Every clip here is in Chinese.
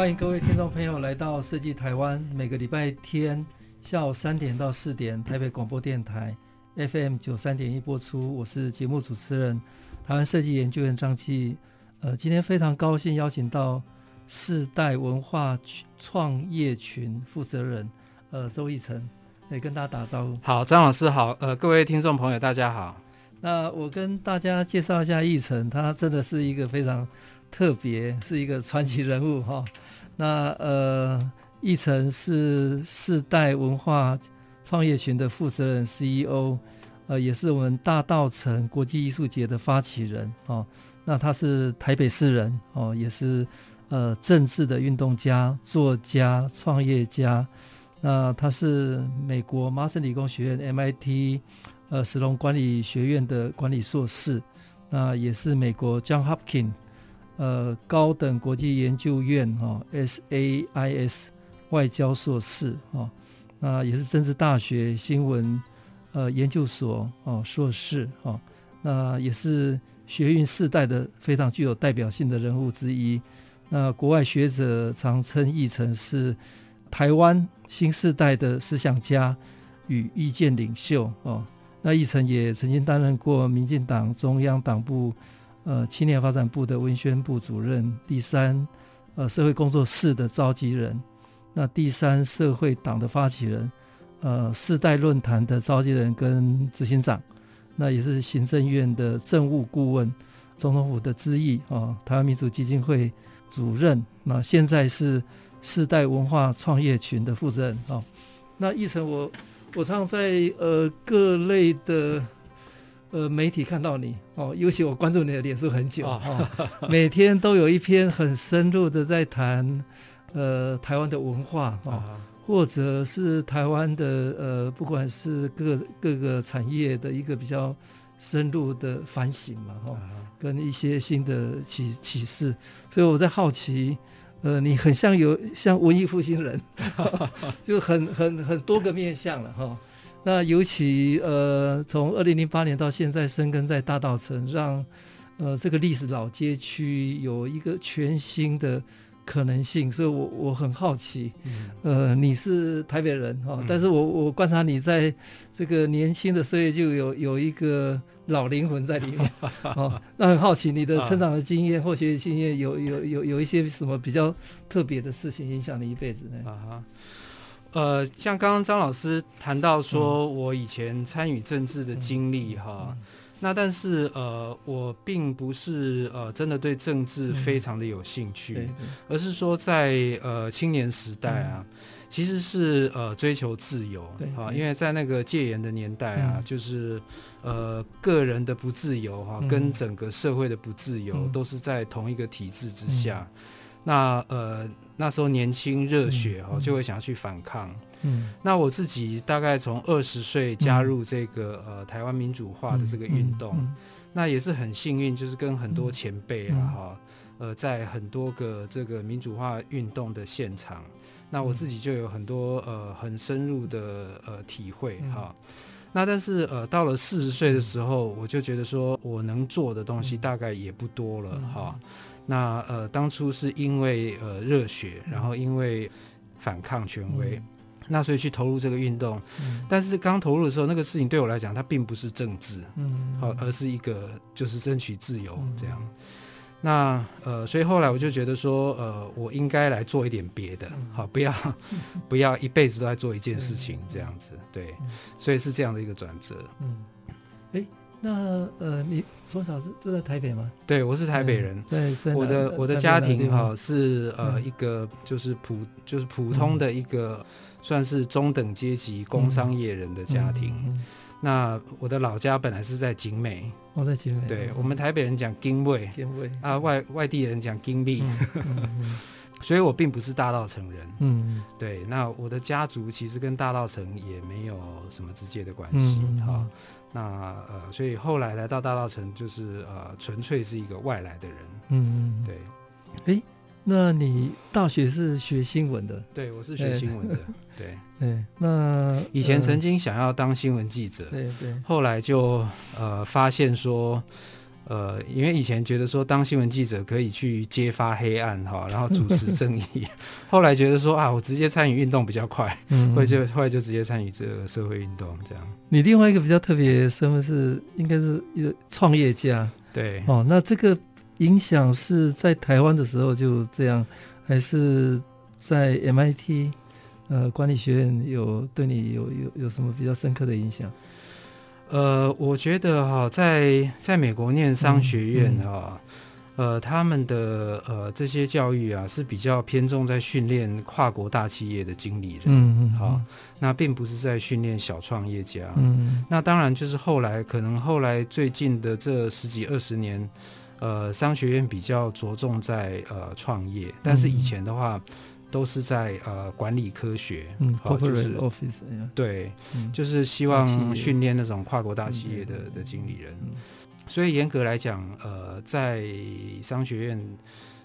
欢迎各位听众朋友来到设计台湾，每个礼拜天下午三点到四点，台北广播电台 FM 九三点一播出。我是节目主持人，台湾设计研究员张继。呃，今天非常高兴邀请到世代文化创业群负责人，呃，周奕成来跟大家打招呼。好，张老师好，呃，各位听众朋友大家好。那我跟大家介绍一下奕成，他真的是一个非常。特别是一个传奇人物哈，那呃，奕成是世代文化创业群的负责人 CEO，呃，也是我们大稻城国际艺术节的发起人哦。那他是台北市人哦，也是呃政治的运动家、作家、创业家。那他是美国麻省理工学院 MIT 呃史隆管理学院的管理硕士，那也是美国 John Hopkins。呃，高等国际研究院哈、SAIS 外交硕士哈，那、也是政治大学新闻呃研究所哦硕士哈、那也是学运世代的非常具有代表性的人物之一。那国外学者常称奕成是台湾新世代的思想家与意见领袖哦。那奕成也曾经担任过民进党中央党部。呃，青年发展部的文宣部主任，第三，呃，社会工作室的召集人，那第三社会党的发起人，呃，世代论坛的召集人跟执行长，那也是行政院的政务顾问，总统府的咨议啊，台湾民主基金会主任，那现在是世代文化创业群的负责人啊。那奕成，我我常常在呃各类的。呃，媒体看到你哦，尤其我关注你的脸书很久哦，每天都有一篇很深入的在谈呃台湾的文化哦，或者是台湾的呃不管是各各个产业的一个比较深入的反省嘛哈，跟一些新的启启示，所以我在好奇，呃，你很像有像文艺复兴人，就很很很多个面向了哈。那尤其呃，从二零零八年到现在，深耕在大道城，让呃这个历史老街区有一个全新的可能性，所以我我很好奇，呃，你是台北人哈，但是我我观察你在这个年轻的岁月就有有一个老灵魂在里面，哦，那很好奇你的成长的经验或学习经验有有有有一些什么比较特别的事情影响你一辈子呢？啊呃，像刚刚张老师谈到说，我以前参与政治的经历哈，那但是呃，我并不是呃真的对政治非常的有兴趣，嗯、而是说在呃青年时代啊，嗯、其实是呃追求自由，哈，因为在那个戒严的年代啊，嗯、就是呃个人的不自由哈，嗯、跟整个社会的不自由、嗯、都是在同一个体制之下。嗯那呃那时候年轻热血哦，就会想要去反抗。嗯，那我自己大概从二十岁加入这个呃台湾民主化的这个运动，那也是很幸运，就是跟很多前辈啊哈，呃在很多个这个民主化运动的现场，那我自己就有很多呃很深入的呃体会哈。那但是呃到了四十岁的时候，我就觉得说我能做的东西大概也不多了哈。那呃，当初是因为呃热血，然后因为反抗权威，嗯、那所以去投入这个运动。嗯、但是刚投入的时候，那个事情对我来讲，它并不是政治，嗯，好，而是一个就是争取自由这样。嗯、那呃，所以后来我就觉得说，呃，我应该来做一点别的，好，不要 不要一辈子都在做一件事情这样子，对，所以是这样的一个转折，嗯，欸那呃，你从小是住在台北吗？对，我是台北人。对，我的我的家庭哈是呃一个就是普就是普通的一个算是中等阶级工商业人的家庭。那我的老家本来是在景美，我、哦、在景美。对，我们台北人讲金味，金味啊，外外地人讲金利。嗯嗯嗯、所以我并不是大稻城人。嗯，对。那我的家族其实跟大稻城也没有什么直接的关系。好、嗯哦，那呃，所以后来来到大道城，就是呃，纯粹是一个外来的人。嗯嗯，对。哎。那你大学是学新闻的？对，我是学新闻的。欸、对，对。那以前曾经想要当新闻记者，对对。后来就呃发现说，呃，因为以前觉得说当新闻记者可以去揭发黑暗哈，然后主持正义。后来觉得说啊，我直接参与运动比较快，嗯，后来就后来就直接参与这个社会运动这样。你另外一个比较特别的身份是，应该是一个创业家。对。哦，那这个。影响是在台湾的时候就这样，还是在 MIT 呃管理学院有对你有有有什么比较深刻的影响？呃，我觉得哈，在在美国念商学院哈，嗯。嗯、呃，他们的呃这些教育啊是比较偏重在训练跨国大企业的经理人，嗯嗯，好，那并不是在训练小创业家，嗯，那当然就是后来可能后来最近的这十几二十年。呃，商学院比较着重在呃创业，但是以前的话，嗯、都是在呃管理科学，嗯，好，就是 office，对，嗯、就是希望训练那种跨国大企业的的经理人。嗯、所以严格来讲，呃，在商学院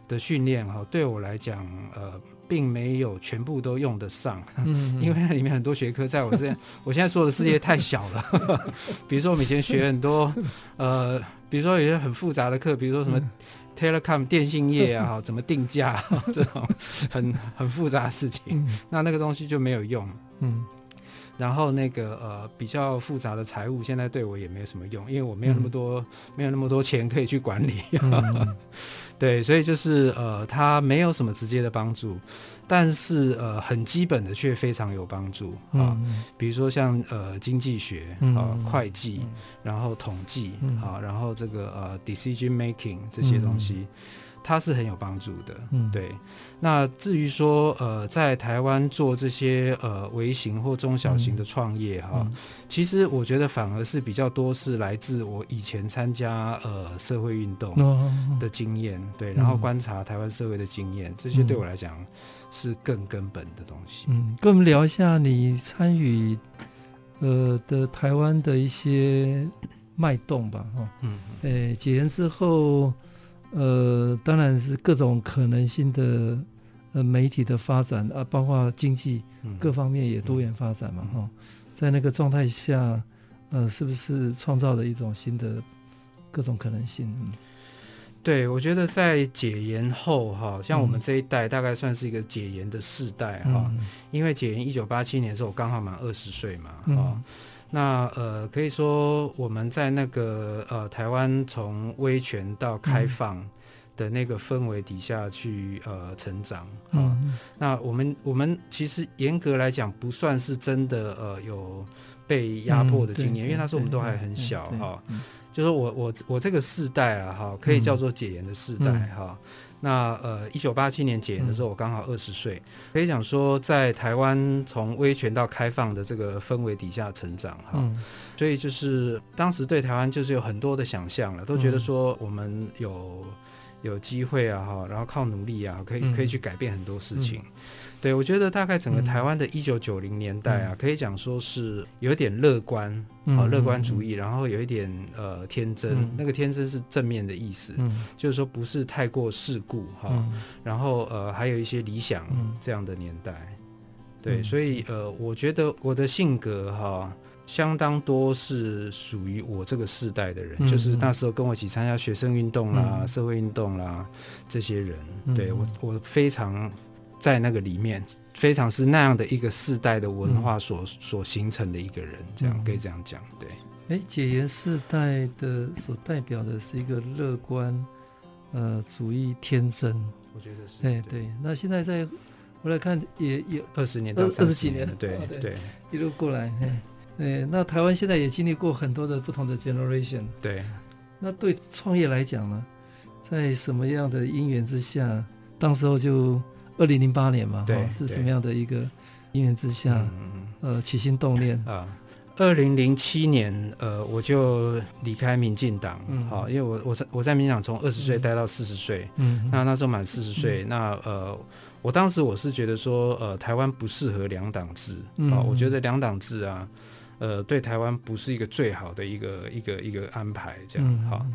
的训练哈，对我来讲，呃，并没有全部都用得上，嗯，因为里面很多学科在我这，我现在做的事业太小了。比如说，我们以前学很多，呃。比如说有些很复杂的课，比如说什么 telecom 电信业啊，怎么定价 这种很很复杂的事情，嗯、那那个东西就没有用。嗯，然后那个呃比较复杂的财务，现在对我也没有什么用，因为我没有那么多、嗯、没有那么多钱可以去管理。嗯、对，所以就是呃，它没有什么直接的帮助。但是呃，很基本的却非常有帮助啊，嗯、比如说像呃经济学啊、嗯、会计，嗯、然后统计啊，嗯、然后这个呃 decision making 这些东西，嗯、它是很有帮助的。嗯、对。那至于说呃，在台湾做这些呃微型或中小型的创业哈，嗯、其实我觉得反而是比较多是来自我以前参加呃社会运动的经验，嗯、对，然后观察台湾社会的经验，这些对我来讲。是更根本的东西。嗯，跟我们聊一下你参与呃的台湾的一些脉动吧，哈、嗯。嗯。诶、欸，解严之后，呃，当然是各种可能性的呃媒体的发展啊，包括经济各方面也多元发展嘛，哈、嗯。在那个状态下，呃，是不是创造了一种新的各种可能性？嗯。对，我觉得在解严后，哈，像我们这一代大概算是一个解严的世代，哈、嗯，因为解严一九八七年的时候，我刚好满二十岁嘛，哈、嗯，那呃，可以说我们在那个呃台湾从威权到开放的那个氛围底下去呃成长，嗯，那我们我们其实严格来讲不算是真的呃有被压迫的经验，嗯、因为那时候我们都还很小，哈。就是我我我这个世代啊，哈，可以叫做解严的世代哈。嗯、那呃，一九八七年解严的时候，我刚好二十岁，嗯、可以讲说在台湾从威权到开放的这个氛围底下成长哈。嗯、所以就是当时对台湾就是有很多的想象了，都觉得说我们有有机会啊哈，然后靠努力啊，可以可以去改变很多事情。嗯嗯对，我觉得大概整个台湾的一九九零年代啊，嗯、可以讲说是有点乐观，好、嗯哦、乐观主义，然后有一点呃天真，嗯、那个天真是正面的意思，嗯、就是说不是太过世故哈，然后呃还有一些理想这样的年代，嗯、对，所以呃我觉得我的性格哈、哦、相当多是属于我这个世代的人，嗯、就是那时候跟我一起参加学生运动啦、嗯、社会运动啦这些人，嗯、对我我非常。在那个里面，非常是那样的一个世代的文化所、嗯、所形成的一个人，这样可以这样讲，对。哎，解严世代的所代表的是一个乐观，呃，主义天真，我觉得是。哎，对。那现在在我来看，也也二十年到三十几年对，对一路过来，哎，哎，那台湾现在也经历过很多的不同的 generation，对。那对创业来讲呢，在什么样的因缘之下，当时候就。二零零八年嘛，对，是什么样的一个因缘之下，嗯、呃，起心动念？啊？二零零七年，呃，我就离开民进党，嗯，好，因为我我在我在民进党从二十岁待到四十岁，嗯，那那时候满四十岁，那呃，我当时我是觉得说，呃，台湾不适合两党制，嗯，我觉得两党制啊，呃，对台湾不是一个最好的一个一个一个安排，这样，好，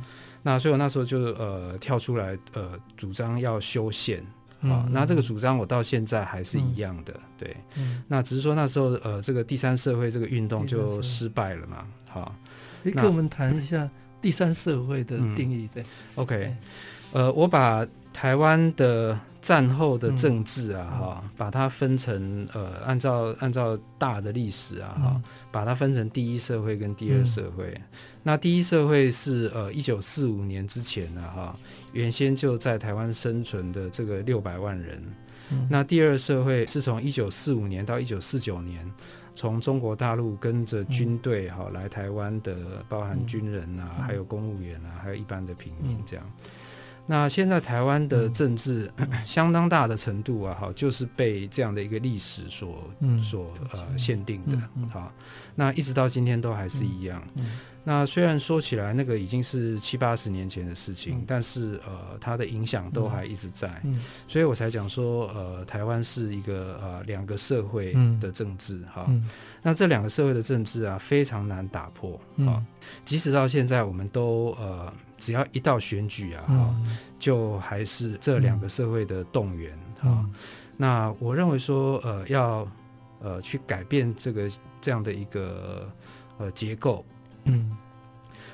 那所以我那时候就呃跳出来，呃，主张要修宪。好，那这个主张我到现在还是一样的，嗯、对、嗯。那只是说那时候呃，这个第三社会这个运动就失败了嘛。好，你跟我们谈一下第三社会的定义，对。OK，呃，我把台湾的战后的政治啊，哈、嗯，把它分成呃，按照按照大的历史啊，哈、嗯，把它分成第一社会跟第二社会。嗯、那第一社会是呃，一九四五年之前呢，哈。原先就在台湾生存的这个六百万人，嗯，那第二社会是从一九四五年到一九四九年，从中国大陆跟着军队哈来台湾的，包含军人啊，还有公务员啊，还有一般的平民这样。那现在台湾的政治 相当大的程度啊，哈，就是被这样的一个历史所所呃限定的，好，那一直到今天都还是一样。那虽然说起来，那个已经是七八十年前的事情，嗯、但是呃，它的影响都还一直在，所以我才讲说，呃，台湾是一个呃两个社会的政治哈。嗯、那这两个社会的政治啊，非常难打破啊。嗯、即使到现在，我们都呃，只要一到选举啊，就还是这两个社会的动员哈。嗯。嗯、那我认为说，呃，要呃去改变这个这样的一个呃结构。嗯，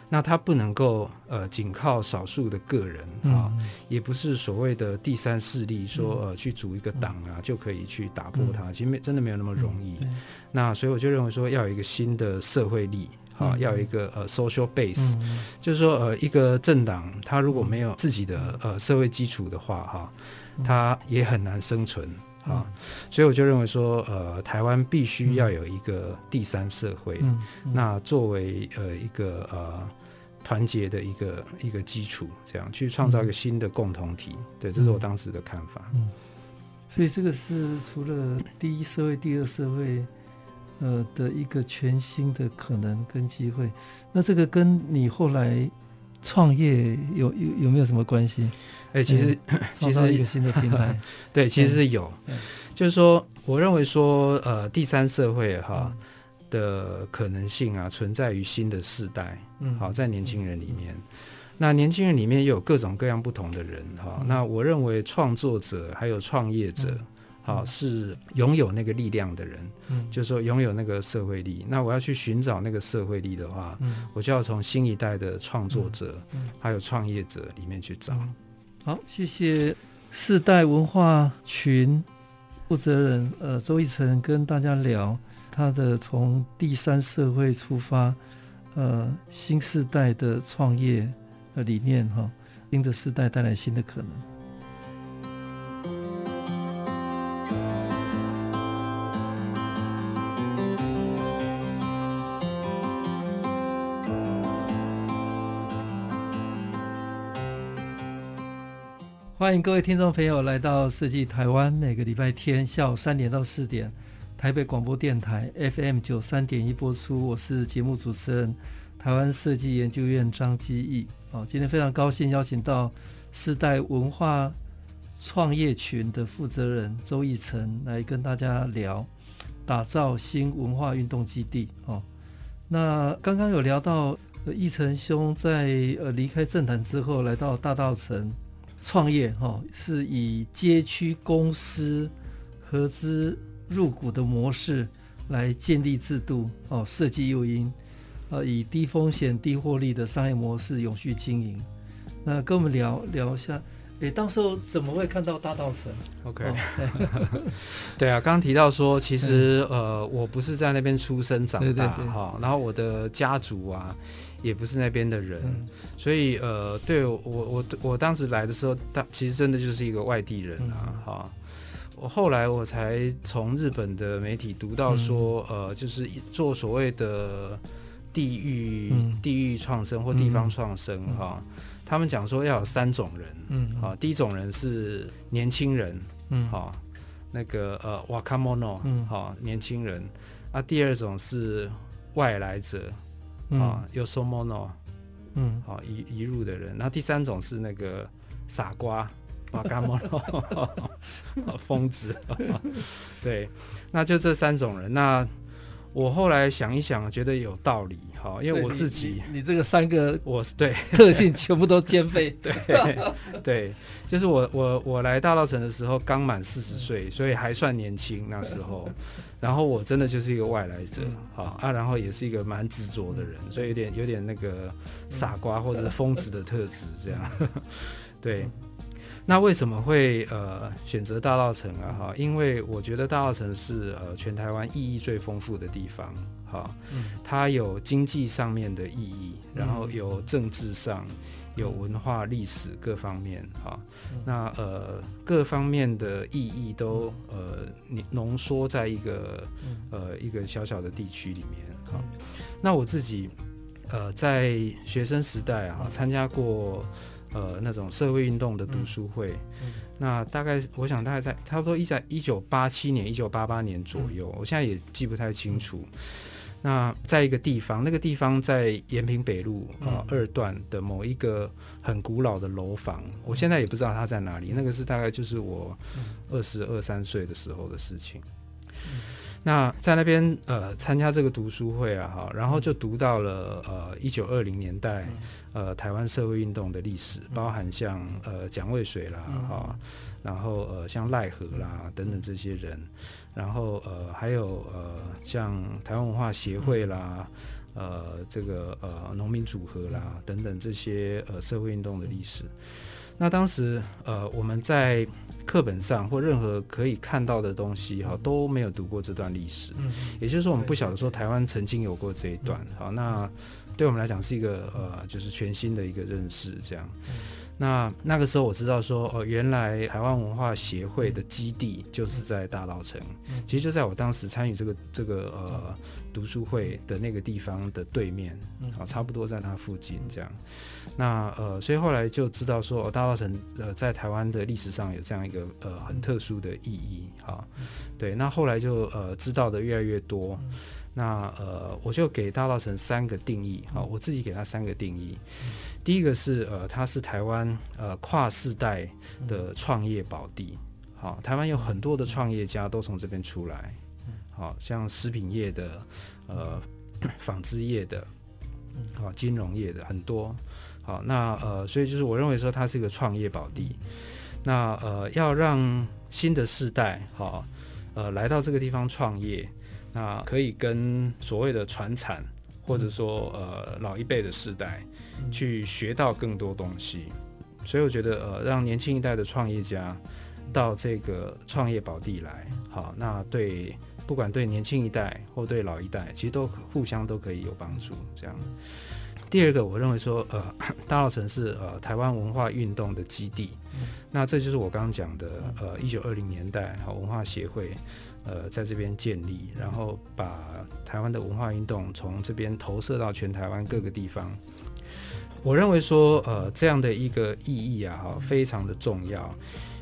那他不能够呃，仅靠少数的个人啊，嗯、也不是所谓的第三势力说呃去组一个党啊、嗯、就可以去打破它，其实没真的没有那么容易。嗯、那所以我就认为说要有一个新的社会力啊，嗯、要有一个呃 social base，、嗯、就是说呃一个政党它如果没有自己的呃社会基础的话哈，它也很难生存。啊，所以我就认为说，呃，台湾必须要有一个第三社会，嗯嗯、那作为呃一个呃团结的一个一个基础，这样去创造一个新的共同体。嗯、对，这是我当时的看法。嗯，所以这个是除了第一社会、第二社会，呃的一个全新的可能跟机会。那这个跟你后来创业有有有没有什么关系？哎，其实 其实一个新的平台，对，其实是有，就是说，我认为说，呃，第三社会哈的可能性啊，存在于新的世代，嗯，好，在年轻人里面，那年轻人里面也有各种各样不同的人哈，那我认为创作者还有创业者，好，是拥有那个力量的人，嗯，就是说拥有那个社会力。那我要去寻找那个社会力的话，嗯，我就要从新一代的创作者，嗯还有创业者里面去找。好，谢谢世代文化群负责人呃周一成跟大家聊他的从第三社会出发，呃新世代的创业的理念哈，新的世代带来新的可能。欢迎各位听众朋友来到设计台湾，每个礼拜天下午三点到四点，台北广播电台 FM 九三点一播出。我是节目主持人，台湾设计研究院张基义。哦，今天非常高兴邀请到世代文化创业群的负责人周奕成来跟大家聊打造新文化运动基地。哦，那刚刚有聊到奕成兄在呃离开政坛之后，来到大道城。创业哈，是以街区公司合资入股的模式来建立制度哦，设计诱因，呃，以低风险低获利的商业模式永续经营。那跟我们聊聊一下，诶，当时候怎么会看到大道城？OK，对啊，刚刚提到说，其实呃，我不是在那边出生长大哈，然后我的家族啊。也不是那边的人，嗯、所以呃，对我我我当时来的时候，他其实真的就是一个外地人啊。哈、嗯，我后来我才从日本的媒体读到说，嗯、呃，就是做所谓的地域、嗯、地域创生或地方创生哈。他们讲说要有三种人，嗯，好，第一种人是年轻人，嗯，好，那个呃，若者，嗯，好，年轻人。啊。第二种是外来者啊，yo somono，嗯，好移移入的人。那第三种是那个傻瓜，啊，嘎莫罗，疯子，对，那就这三种人。那我后来想一想，觉得有道理，哈，因为我自己，你，你，你这个三个我是对。特性全部都兼备，对对，就是我我我来大道城的时候刚满四十岁，所以还算年轻那时候，然后我真的就是一个外来者，好啊，然后也是一个蛮执着的人，所以有点有点那个傻瓜或者是疯子的特质，这样，对。那为什么会呃选择大道城啊？哈，因为我觉得大道城是呃全台湾意义最丰富的地方，哈，它有经济上面的意义，然后有政治上，有文化历史各方面，哈，那呃各方面的意义都呃浓缩在一个呃一个小小的地区里面，哈，那我自己呃在学生时代啊参加过。呃，那种社会运动的读书会，嗯。嗯、那大概我想大概在差不多一在一九八七年、一九八八年左右，嗯、我现在也记不太清楚。嗯、那在一个地方，那个地方在延平北路啊、二段的某一个很古老的楼房，嗯、我现在也不知道它在哪里。那个是大概就是我二十二三岁的时候的事情。嗯。那在那边呃参加这个读书会啊哈，然后就读到了呃一九二零年代呃台湾社会运动的历史，包含像呃蒋渭水啦哈，然后呃像赖和啦等等这些人，然后呃还有呃像台湾文化协会啦，呃这个呃农民组合啦等等这些呃社会运动的历史。那当时呃我们在课本上或任何可以看到的东西哈都没有读过这段历史，嗯，也就是说我们不晓得说台湾曾经有过这一段，好，那对我们来讲是一个呃就是全新的一个认识这样。那那个时候我知道说哦，原来台湾文化协会的基地就是在大稻城，其实就在我当时参与这个这个呃读书会的那个地方的对面，啊，差不多在它附近这样。那呃，所以后来就知道说，哦，大稻城呃在台湾的历史上有这样一个呃很特殊的意义哈。对，那后来就呃知道的越来越多。那呃，我就给大稻城三个定义好，我自己给它三个定义。第一个是呃，它是台湾呃跨世代的创业宝地，好，台湾有很多的创业家都从这边出来，好像食品业的、呃纺织业的、好金融业的很多，好，那呃，所以就是我认为说它是一个创业宝地，那呃要让新的世代好呃来到这个地方创业，那可以跟所谓的传产或者说呃老一辈的世代。去学到更多东西，所以我觉得呃，让年轻一代的创业家到这个创业宝地来，好，那对不管对年轻一代或对老一代，其实都互相都可以有帮助。这样，第二个我认为说，呃，大稻城是呃台湾文化运动的基地，那这就是我刚刚讲的，呃，一九二零年代好文化协会，呃，在这边建立，然后把台湾的文化运动从这边投射到全台湾各个地方。我认为说，呃，这样的一个意义啊，哈，非常的重要，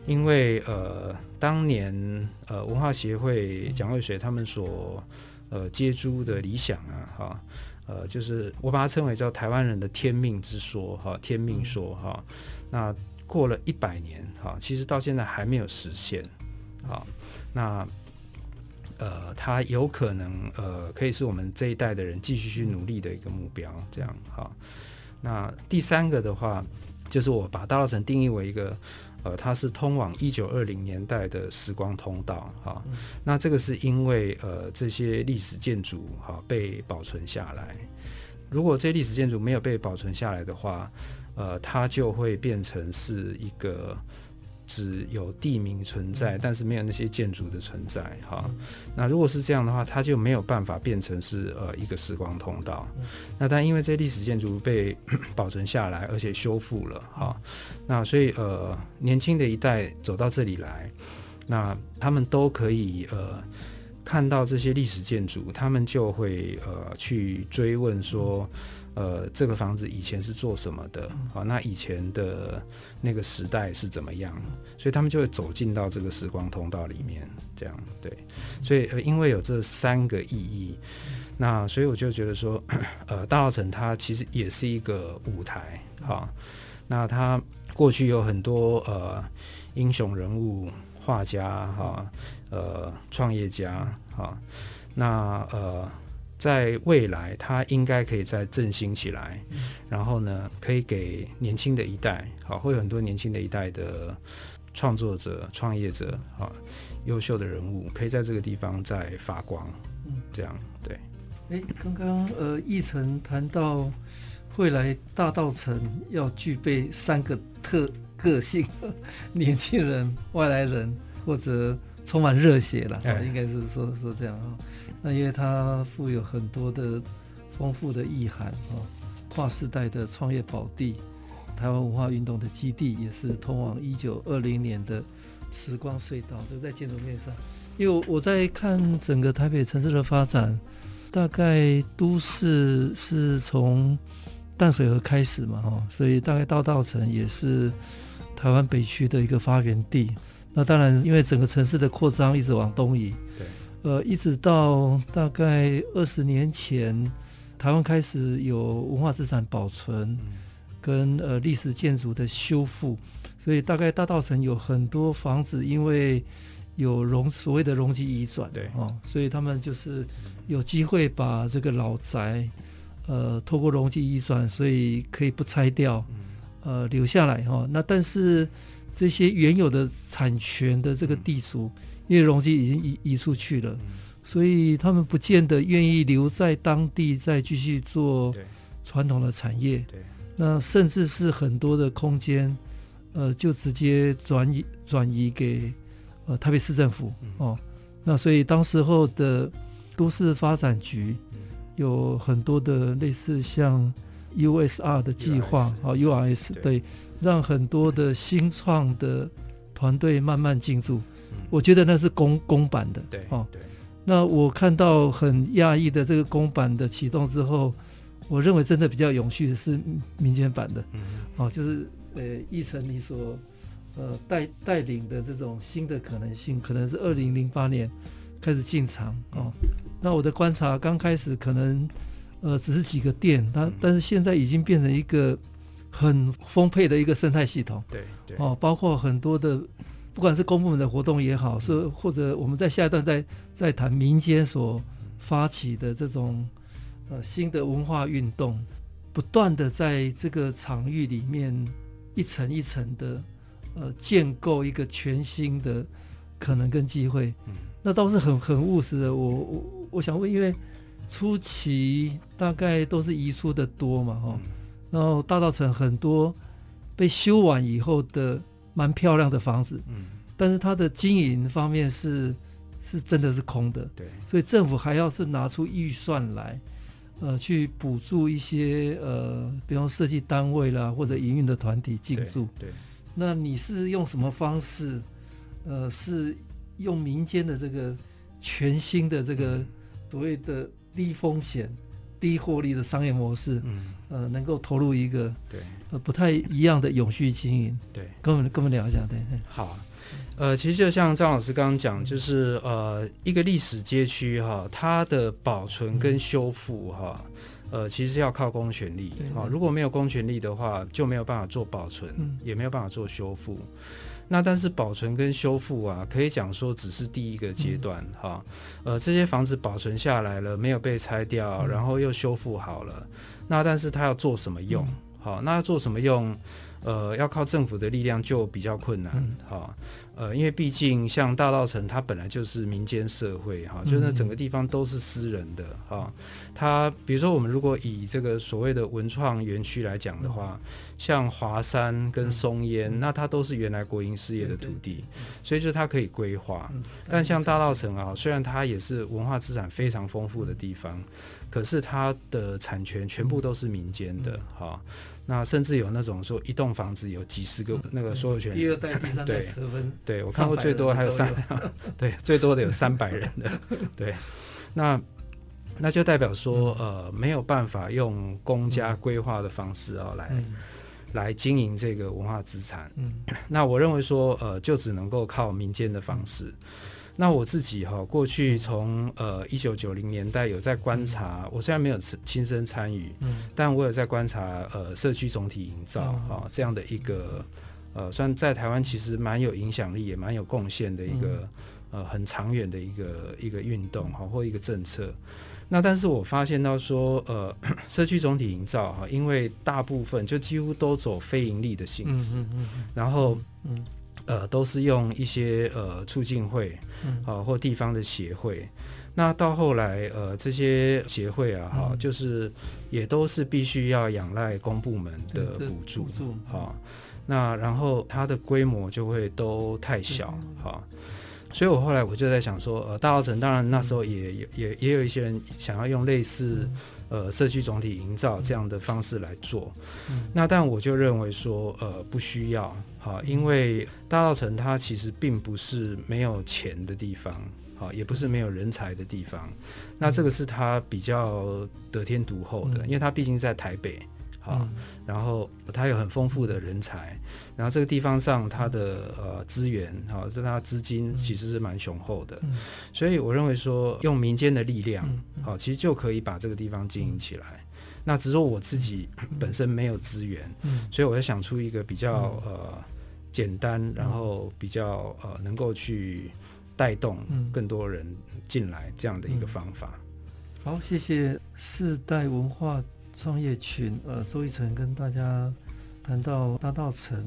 因为呃，当年呃，文化协会蒋渭水他们所呃接诸的理想啊，哈，呃，就是我把它称为叫台湾人的天命之说，哈，天命说，哈，那过了一百年，哈，其实到现在还没有实现，好，那呃，它有可能呃，可以是我们这一代的人继续去努力的一个目标，这样，哈。那第三个的话，就是我把大稻城定义为一个，呃，它是通往一九二零年代的时光通道，哈。嗯、那这个是因为呃这些历史建筑哈被保存下来，如果这些历史建筑没有被保存下来的话，呃，它就会变成是一个。只有地名存在，但是没有那些建筑的存在，哈。那如果是这样的话，它就没有办法变成是呃一个时光通道。那但因为这些历史建筑被 保存下来，而且修复了，哈。那所以呃年轻的一代走到这里来，那他们都可以呃看到这些历史建筑，他们就会呃去追问说。呃，这个房子以前是做什么的？好，那以前的那个时代是怎么样？所以他们就会走进到这个时光通道里面，这样对。所以呃，因为有这三个意义，那所以我就觉得说，呃，大稻城它其实也是一个舞台，哈。那它过去有很多呃英雄人物、画家，哈，呃，创业家，哈。那呃，在未来，他应该可以再振兴起来，然后呢，可以给年轻的一代，好，会有很多年轻的一代的创作者、创业者，哈，优秀的人物，可以在这个地方再发光，这样对。哎，刚刚呃，奕晨谈到未来大道城要具备三个特个性：年轻人、外来人或者充满热血了，哎、应该是说说这样啊。那因为它富有很多的丰富的意涵啊，跨世代的创业宝地，台湾文化运动的基地，也是通往一九二零年的时光隧道。都在建筑面上，因为我在看整个台北城市的发展。大概都市是从淡水河开始嘛，哈，所以大概大稻城也是台湾北区的一个发源地。那当然，因为整个城市的扩张一直往东移，对，呃，一直到大概二十年前，台湾开始有文化资产保存跟呃历史建筑的修复，所以大概大稻城有很多房子，因为有容所谓的容积移转，对，哦，所以他们就是。有机会把这个老宅，呃，透过容积移转，所以可以不拆掉，呃，留下来哈、哦。那但是这些原有的产权的这个地主，因为容积已经移移出去了，所以他们不见得愿意留在当地再继续做传统的产业。那甚至是很多的空间，呃，就直接转移转移给呃台北市政府哦。那所以当时候的。都市发展局有很多的类似像 USR 的计划啊，URS 对，让很多的新创的团队慢慢进驻。我觉得那是公公版的，对哦。那我看到很讶异的这个公版的启动之后，我认为真的比较永续的是民间版的，哦，就是呃，奕成你所呃带带领的这种新的可能性，可能是二零零八年。开始进场哦，那我的观察刚开始可能呃只是几个店，但但是现在已经变成一个很丰沛的一个生态系统，对对。哦，包括很多的不管是公部门的活动也好，是或者我们在下一段再再谈民间所发起的这种呃新的文化运动，不断的在这个场域里面一层一层的呃建构一个全新的可能跟机会。那倒是很很务实的。我我我想问，因为初期大概都是移出的多嘛，哈，然后大道城很多被修完以后的蛮漂亮的房子，嗯，但是它的经营方面是是真的是空的，对，所以政府还要是拿出预算来，呃，去补助一些呃，比方设计单位啦或者营运的团体进驻，对，那你是用什么方式？呃，是。用民间的这个全新的这个所谓的低风险、低获利的商业模式，嗯，呃，能够投入一个对。呃不太一样的永续经营，对，跟我们跟我们聊一下，对，好，呃，其实就像张老师刚刚讲，就是呃一个历史街区哈，它的保存跟修复哈，呃，其实要靠公权力，好，如果没有公权力的话，就没有办法做保存，也没有办法做修复。那但是保存跟修复啊，可以讲说只是第一个阶段哈、嗯。呃，这些房子保存下来了，没有被拆掉，嗯、然后又修复好了。那但是它要做什么用？好、嗯，那要做什么用？呃，要靠政府的力量就比较困难好、嗯。呃，因为毕竟像大道城，它本来就是民间社会哈，就是那整个地方都是私人的哈。它比如说，我们如果以这个所谓的文创园区来讲的话，像华山跟松烟，那它都是原来国营事业的土地，所以就它可以规划。但像大道城啊，虽然它也是文化资产非常丰富的地方，可是它的产权全部都是民间的哈。那甚至有那种说一栋房子有几十个那个所有权，第二代、第三代对，对我看过最多还有三，对，最多的有三百人的，对，那那就代表说呃没有办法用公家规划的方式啊来来经营这个文化资产，嗯，那我认为说呃就只能够靠民间的方式。那我自己哈，过去从呃一九九零年代有在观察，嗯、我虽然没有亲身参与，嗯，但我有在观察呃社区总体营造哈、嗯、这样的一个呃，算在台湾其实蛮有影响力，也蛮有贡献的一个、嗯、呃很长远的一个一个运动哈或一个政策。那但是我发现到说呃 社区总体营造哈，因为大部分就几乎都走非盈利的性质，嗯嗯嗯、然后嗯。呃，都是用一些呃促进会，啊、呃、或地方的协会。那到后来，呃，这些协会啊，哈、嗯，就是也都是必须要仰赖公部门的补助，哈。那然后它的规模就会都太小，哈。所以我后来我就在想说，呃，大稻城当然那时候也也也也有一些人想要用类似。呃，社区总体营造这样的方式来做，嗯、那但我就认为说，呃，不需要，好，因为大稻城它其实并不是没有钱的地方，好，也不是没有人才的地方，那这个是它比较得天独厚的，嗯、因为它毕竟在台北。好，嗯、然后它有很丰富的人才，然后这个地方上它的呃资源，好，是它资金其实是蛮雄厚的，嗯、所以我认为说用民间的力量，好，其实就可以把这个地方经营起来。嗯、那只是说我自己本身没有资源，嗯、所以我要想出一个比较呃简单，然后比较呃能够去带动更多人进来这样的一个方法。好，谢谢世代文化。创业群，呃，周一成跟大家谈到大道城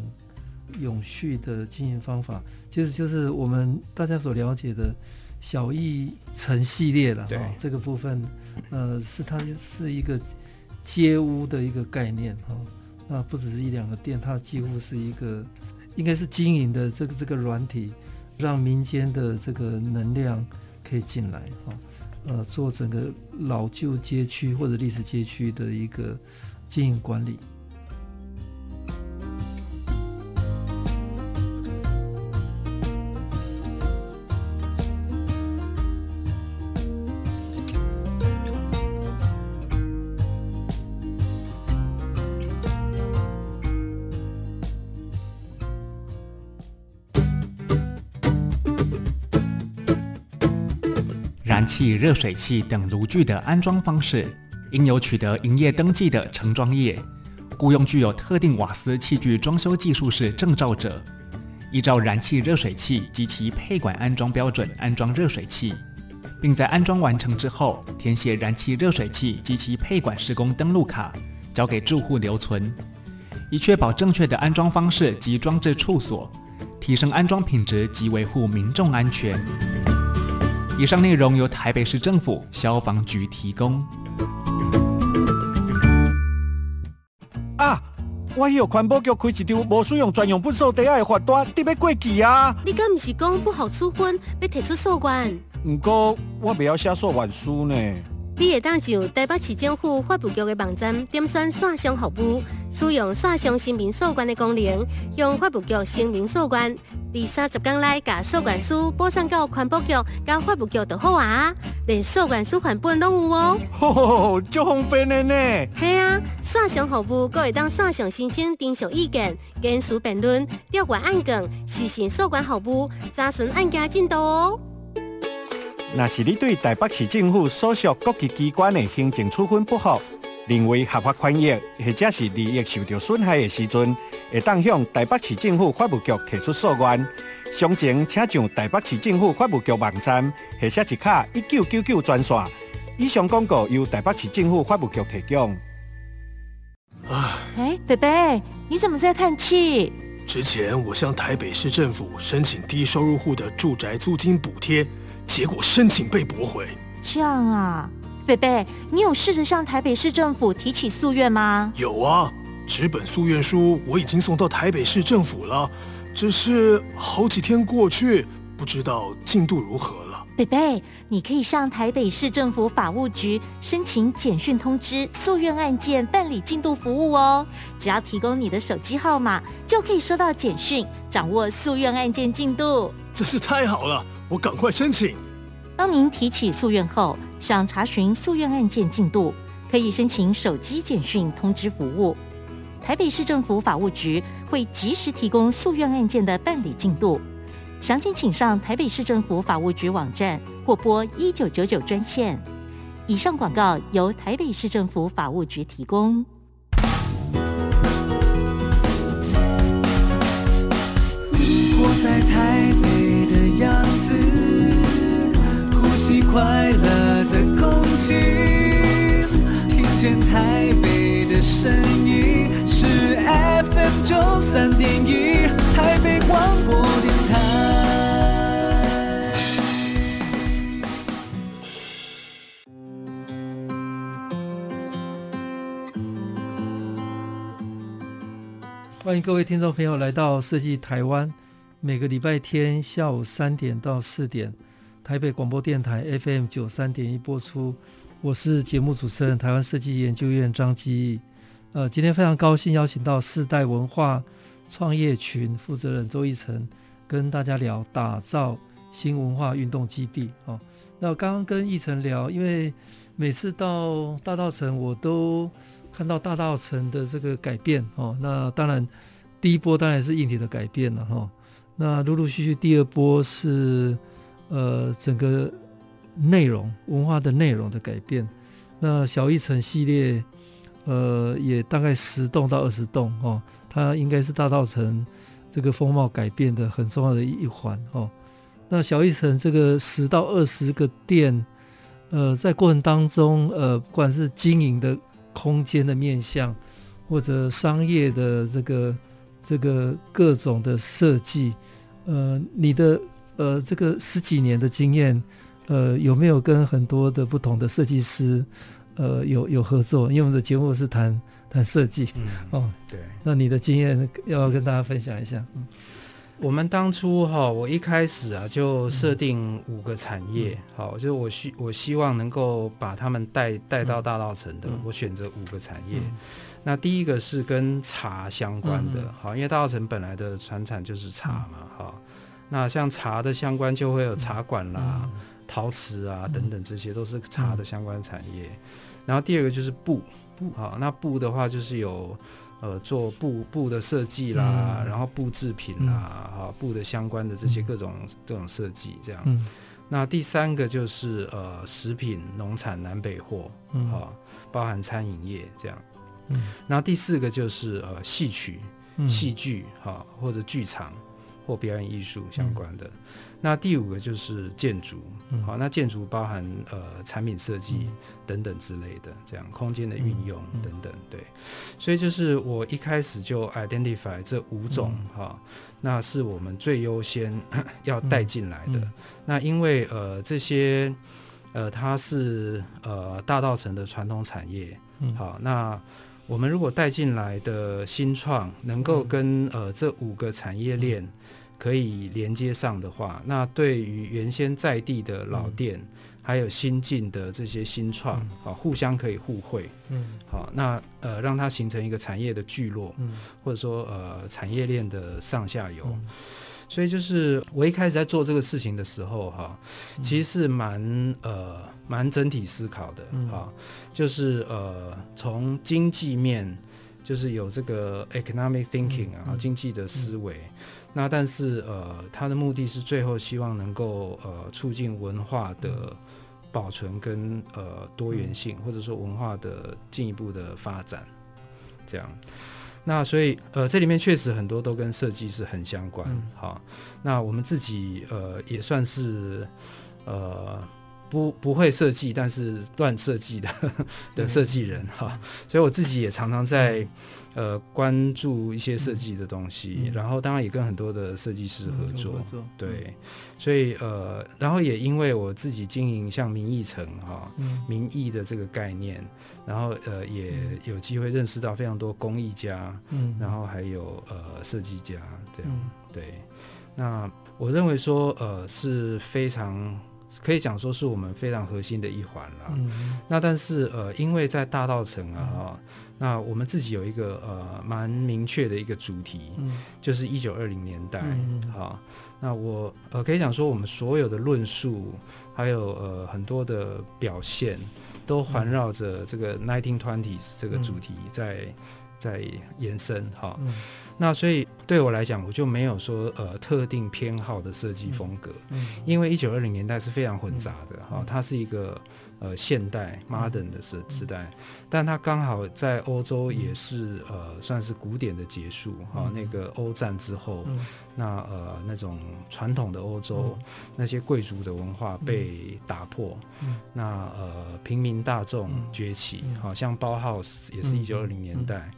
永续的经营方法，其实就是我们大家所了解的小艺城系列了。哈、哦，这个部分，呃，是它是一个街屋的一个概念哈、哦。那不只是一两个店，它几乎是一个，应该是经营的这个这个软体，让民间的这个能量可以进来啊。呃，做整个老旧街区或者历史街区的一个经营管理。热水器等炉具的安装方式，应有取得营业登记的承装业，雇佣具有特定瓦斯器具装修技术士证照者，依照燃气热水器及其配管安装标准安装热水器，并在安装完成之后填写燃气热水器及其配管施工登录卡，交给住户留存，以确保正确的安装方式及装置处所，提升安装品质及维护民众安全。以上内容由台北市政府消防局提供。啊，我有环保局开一张无使用专用粪扫地的罚单，得要过期啊！你敢不是讲不好处分，要提出诉愿？不过我袂晓写诉愿书呢。你会当上台北市政府发布局的网站，点选线上服务，使用线上声明诉愿的功能，向发布局声明诉愿。第三十天内，把诉愿书补送到环保局、甲发布局就好啊，连诉愿书范本拢有哦。吼吼吼，足方便的呢。系啊，线上服务，阁会当线上申请征求意见、简书辩论、调阅案卷、实行诉愿服务、查询案件进度哦。若是你对台北市政府所属各级机关的行政处分不服，认为合法权益或者是利益受到损害的时阵，会当向台北市政府法务局提出诉愿。详情请上台北市政府法务局网站，或者是卡一九九九专线。以上广告由台北市政府法务局提供。哎，北北，你怎么在叹气？之前我向台北市政府申请低收入户的住宅租金补贴。结果申请被驳回。这样啊，贝贝，你有试着向台北市政府提起诉愿吗？有啊，纸本诉愿书我已经送到台北市政府了，只是好几天过去，不知道进度如何了。贝贝，你可以向台北市政府法务局申请简讯通知诉愿案件办理进度服务哦。只要提供你的手机号码，就可以收到简讯，掌握诉愿案件进度。真是太好了，我赶快申请。当您提起诉愿后，想查询诉愿案件进度，可以申请手机简讯通知服务。台北市政府法务局会及时提供诉愿案件的办理进度。详情请上台北市政府法务局网站或拨一九九九专线。以上广告由台北市政府法务局提供。吸快乐的空气，听见台北的声音，是 FM 九三点一，台北广播电台。欢迎各位听众朋友来到设计台湾，每个礼拜天下午三点到四点，台北广播电台 FM 九三点一播出。我是节目主持人台湾设计研究院张基。呃，今天非常高兴邀请到世代文化创业群负责人周奕成，跟大家聊打造新文化运动基地。哦，那我刚刚跟奕成聊，因为每次到大稻城，我都看到大稻城的这个改变哦，那当然第一波当然是硬体的改变了哈，那陆陆续续第二波是呃整个内容文化的内容的改变，那小奕成系列呃也大概十栋到二十栋哦，它应该是大道城这个风貌改变的很重要的一环哦，那小奕成这个十到二十个店，呃在过程当中呃不管是经营的。空间的面向，或者商业的这个这个各种的设计，呃，你的呃这个十几年的经验，呃，有没有跟很多的不同的设计师，呃，有有合作？因为我们的节目是谈谈设计，嗯，哦，对，那你的经验要，要跟大家分享一下，嗯。我们当初哈，我一开始啊就设定五个产业，嗯、好，就是我希我希望能够把他们带带到大稻城的，嗯、我选择五个产业。嗯、那第一个是跟茶相关的，嗯、好，因为大稻城本来的传产就是茶嘛，哈、嗯，那像茶的相关就会有茶馆啦、嗯、陶瓷啊、嗯、等等，这些都是茶的相关产业。嗯、然后第二个就是布，布，好，那布的话就是有。呃，做布布的设计啦，嗯、然后布制品啦，哈、嗯，布的相关的这些各种这、嗯、种设计，这样。嗯、那第三个就是呃，食品、农产、南北货，哈、嗯，包含餐饮业这样。嗯。然后第四个就是呃，戏曲、戏剧，哈，或者剧场或表演艺术相关的。嗯那第五个就是建筑，嗯、好，那建筑包含呃产品设计等等之类的，这样空间的运用等等，对，所以就是我一开始就 identify 这五种哈、嗯，那是我们最优先 要带进来的。嗯。嗯、那因为呃这些呃它是呃大稻城的传统产业，嗯、好，那我们如果带进来的新创能够跟、嗯、呃这五个产业链。可以连接上的话，那对于原先在地的老店，嗯、还有新进的这些新创，啊、嗯，互相可以互惠，嗯，好，那呃，让它形成一个产业的聚落，嗯，或者说呃，产业链的上下游，嗯、所以就是我一开始在做这个事情的时候，哈，其实是蛮呃蛮整体思考的，哈、嗯，就是呃从经济面，就是有这个 economic thinking 啊，嗯、经济的思维。嗯。那但是呃，他的目的是最后希望能够呃促进文化的保存跟呃多元性，或者说文化的进一步的发展，这样。那所以呃这里面确实很多都跟设计是很相关。好，那我们自己呃也算是呃不不会设计，但是乱设计的 的设计人哈。所以我自己也常常在。呃，关注一些设计的东西，嗯、然后当然也跟很多的设计师合作，对，所以呃，然后也因为我自己经营像民艺城哈，嗯、民艺的这个概念，然后呃也有机会认识到非常多工艺家，嗯，然后还有呃设计家这样，嗯、对，那我认为说呃是非常可以讲说是我们非常核心的一环啦，嗯、那但是呃因为在大道城啊。嗯。那我们自己有一个呃蛮明确的一个主题，嗯、就是一九二零年代，嗯那我呃可以讲说，我们所有的论述，还有呃很多的表现，都环绕着这个 nineteen twenties 这个主题在在延伸哈。嗯。那所以对我来讲，我就没有说呃特定偏好的设计风格，嗯，因为一九二零年代是非常混杂的哈、嗯，它是一个呃现代 modern 的时时代，但它刚好在欧洲也是呃算是古典的结束哈、嗯，那个欧战之后，嗯、那呃那种传统的欧洲、嗯、那些贵族的文化被打破，嗯、那呃平民大众崛起，好、嗯、像包豪斯也是一九二零年代。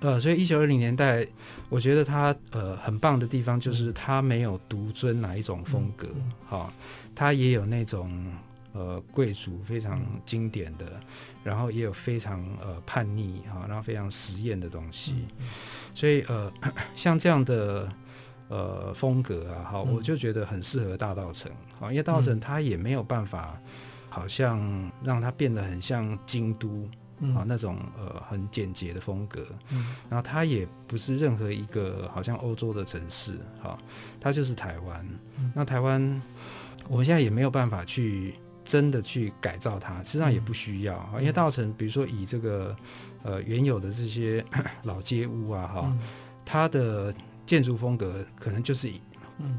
呃，所以一九二零年代，我觉得他呃很棒的地方就是他没有独尊哪一种风格，好、哦，他也有那种呃贵族非常经典的，然后也有非常呃叛逆哈、哦，然后非常实验的东西，所以呃 像这样的呃风格啊，好，我就觉得很适合大道城，好，因为大道城它也没有办法，好像让它变得很像京都。嗯、啊，那种呃很简洁的风格，嗯，然后它也不是任何一个好像欧洲的城市，哈、啊，它就是台湾、嗯。那台湾，我们现在也没有办法去真的去改造它，实际上也不需要，啊、因为大稻城，比如说以这个呃原有的这些 老街屋啊，哈、嗯，它的建筑风格可能就是以。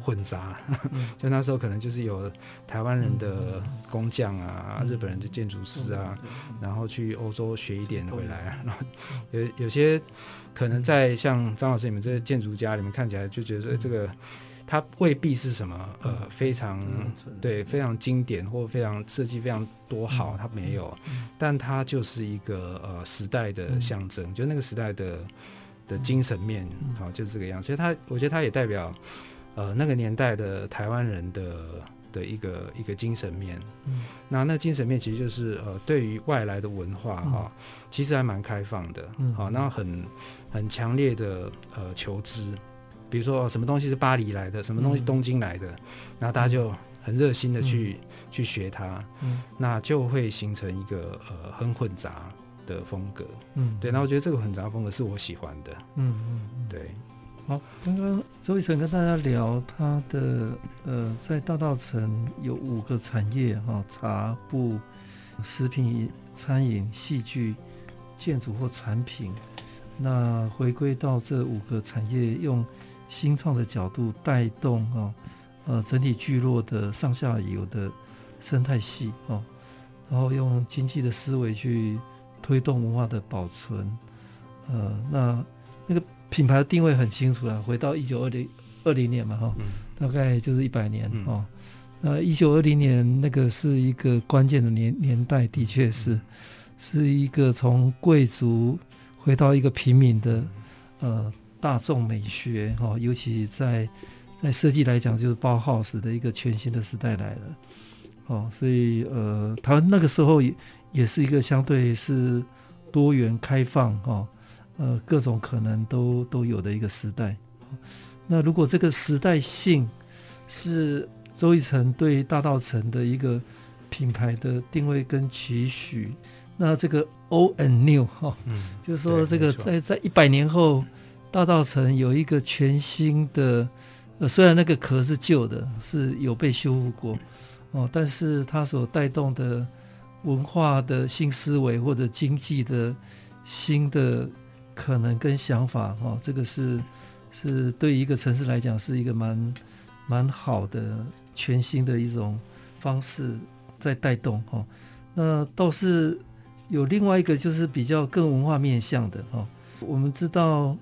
混杂，嗯、就那时候可能就是有台湾人的工匠啊、嗯，日本人的建筑师啊，嗯、然后去欧洲学一点回来啊，然后有有些可能在像张老师你们这些建筑家，你们看起来就觉得说这个它未必是什么呃非常对非常经典或非常设计非常多好，它没有，但它就是一个呃时代的象征，就那个时代的的精神面，好就是这个样，所以它我觉得它也代表。呃，那个年代的台湾人的的一个一个精神面，嗯，那那精神面其实就是呃，对于外来的文化哈、哦嗯，其实还蛮开放的，嗯，好，那很很强烈的呃求知，比如说、哦、什么东西是巴黎来的，什么东西东京来的，然后大家就很热心的去、嗯、去学它，嗯，那就会形成一个呃很混杂的风格，嗯，对，那我觉得这个混杂风格是我喜欢的，嗯嗯，对。好，刚刚周奕成跟大家聊他的呃，在大道城有五个产业哈、哦，茶、布、食品、餐饮、戏剧、建筑或产品。那回归到这五个产业，用新创的角度带动哈、哦，呃，整体聚落的上下游的生态系啊，然后用经济的思维去推动文化的保存。呃，那那个。品牌的定位很清楚了，回到一九二零二零年嘛，哈、嗯，大概就是一百年哦。那一九二零年那个是一个关键的年年代，的确是、嗯，是一个从贵族回到一个平民的呃大众美学哈、哦，尤其在在设计来讲，就是包 house 的一个全新的时代来了。哦，所以呃，台湾那个时候也也是一个相对是多元开放哈。哦呃，各种可能都都有的一个时代。那如果这个时代性是周奕成对大道城的一个品牌的定位跟期许，那这个 old and new 哈、哦，嗯，就是说这个在在一百年后，大稻埕有一个全新的，呃，虽然那个壳是旧的，是有被修复过，哦，但是它所带动的文化的新思维或者经济的新的。可能跟想法、哦，这个是是对一个城市来讲是一个蛮蛮好的全新的一种方式在带动、哦。那倒是有另外一个就是比较更文化面向的、哦。我们知道，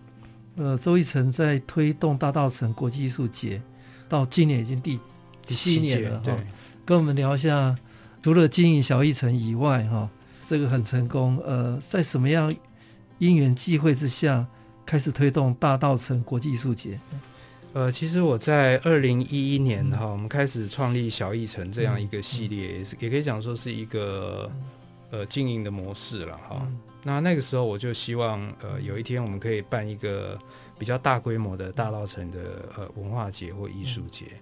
呃，周奕成在推动大稻城国际艺术节，到今年已经第七年了哈、哦。跟我们聊一下，除了经营小艺城以外哈、哦，这个很成功。呃，在什么样？因缘际会之下，开始推动大稻城国际艺术节。呃，其实我在二零一一年哈、嗯，我们开始创立小艺城这样一个系列，也、嗯、是也可以讲说是一个、嗯、呃经营的模式了哈、嗯。那那个时候我就希望呃有一天我们可以办一个比较大规模的大稻城的呃文化节或艺术节。嗯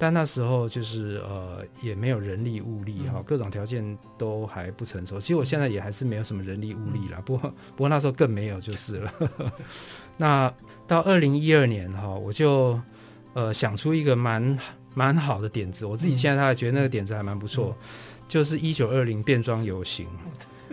但那时候就是呃也没有人力物力哈，各种条件都还不成熟。其实我现在也还是没有什么人力物力啦，不过不过那时候更没有就是了。那到二零一二年哈，我就呃想出一个蛮蛮好的点子，我自己现在还觉得那个点子还蛮不错，就是一九二零变装游行。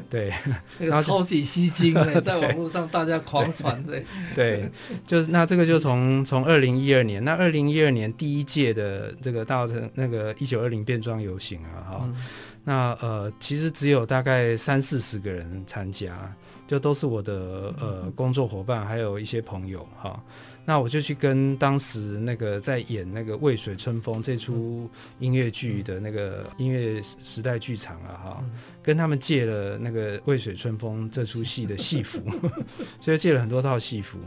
对，那个超级吸睛 的，在网络上大家狂传的。对，就是那这个就从从二零一二年，那二零一二年第一届的这个大那个一九二零变装游行啊，哈、嗯，那呃其实只有大概三四十个人参加，就都是我的呃工作伙伴，还有一些朋友哈。那我就去跟当时那个在演那个《渭水春风》这出音乐剧的那个音乐时代剧场啊，哈，跟他们借了那个《渭水春风》这出戏的戏服，所以借了很多套戏服，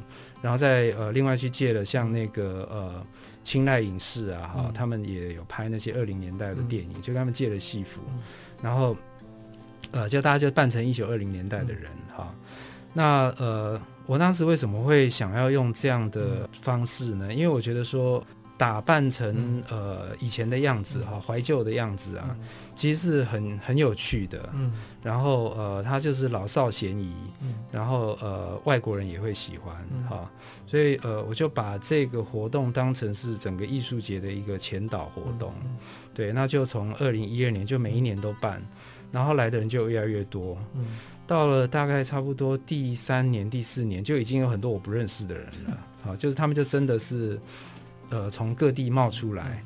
然后再呃另外去借了像那个呃青睐影视啊，哈，他们也有拍那些二零年代的电影，就跟他们借了戏服，然后呃就大家就扮成一九二零年代的人哈，那呃。我当时为什么会想要用这样的方式呢？因为我觉得说打扮成呃以前的样子哈，怀旧的样子啊，其实是很很有趣的。嗯，然后呃，它就是老少咸宜，嗯然后呃外国人也会喜欢哈，所以呃我就把这个活动当成是整个艺术节的一个前导活动。对，那就从二零一二年就每一年都办，然后来的人就越来越多。嗯。到了大概差不多第三年、第四年，就已经有很多我不认识的人了。好，就是他们就真的是，呃，从各地冒出来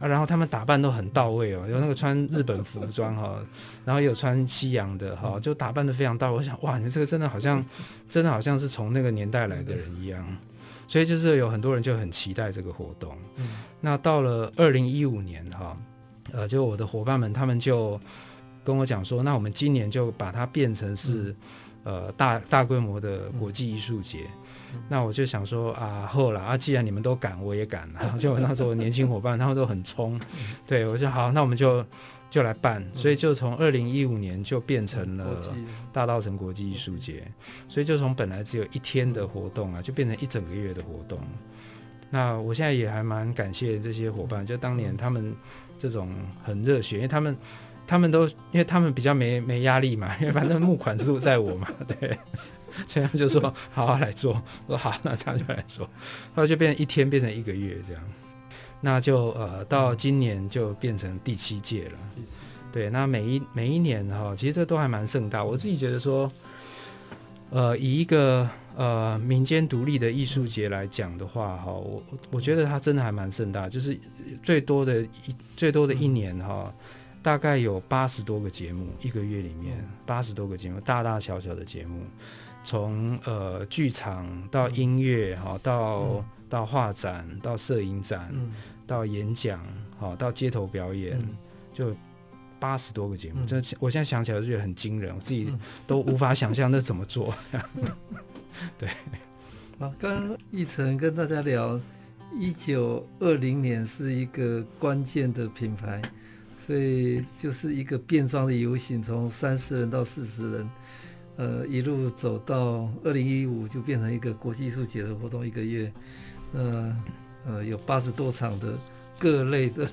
啊，然后他们打扮都很到位哦，有那个穿日本服装哈，然后也有穿西洋的哈，就打扮的非常到位。我想，哇，你这个真的好像，真的好像是从那个年代来的人一样。所以就是有很多人就很期待这个活动。嗯那到了二零一五年哈，呃，就我的伙伴们他们就。跟我讲说，那我们今年就把它变成是，嗯、呃，大大规模的国际艺术节。嗯、那我就想说啊，后来啊，既然你们都敢，我也敢。然后 就那时候年轻伙伴他们都很冲，嗯、对我说好，那我们就就来办。嗯、所以就从二零一五年就变成了大稻城国际艺术节。所以就从本来只有一天的活动啊，就变成一整个月的活动。那我现在也还蛮感谢这些伙伴，就当年他们这种很热血，因为他们。他们都，因为他们比较没没压力嘛，因为反正募款数在我嘛，对，所以他们就说好好来做，我说好，那他就来做，后来就变成一天变成一个月这样，那就呃到今年就变成第七届了，对，那每一每一年哈，其实这都还蛮盛大，我自己觉得说，呃，以一个呃民间独立的艺术节来讲的话哈，我我觉得它真的还蛮盛大，就是最多的一最多的一年哈。大概有八十多个节目，一个月里面八十多个节目，大大小小的节目，从呃剧场到音乐哈，到、嗯、到画展，到摄影展，嗯、到演讲，好到街头表演，嗯、就八十多个节目。这、嗯、我现在想起来就觉得很惊人，我自己都无法想象那怎么做。对，好，刚刚奕成跟大家聊，一九二零年是一个关键的品牌。所以就是一个变装的游行，从三十人到四十人，呃，一路走到二零一五就变成一个国际艺术节的活动，一个月，呃，呃，有八十多场的各类的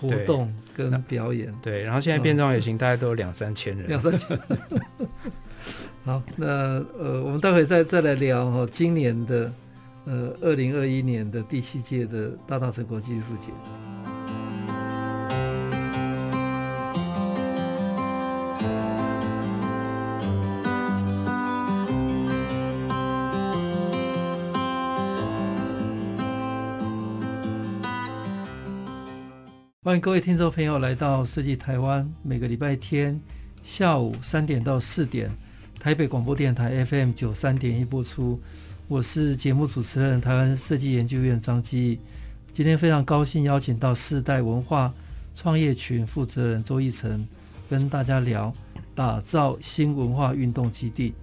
活动跟表演。对，对，然后现在变装游行大概都有两三千人。两三千。好，那呃，我们待会再再来聊哈，今年的呃二零二一年的第七届的大稻城国际艺术节。欢迎各位听众朋友来到设计台湾，每个礼拜天下午三点到四点，台北广播电台 FM 九三点一播出。我是节目主持人台湾设计研究院张基。今天非常高兴邀请到世代文化创业群负责人周奕成，跟大家聊打造新文化运动基地。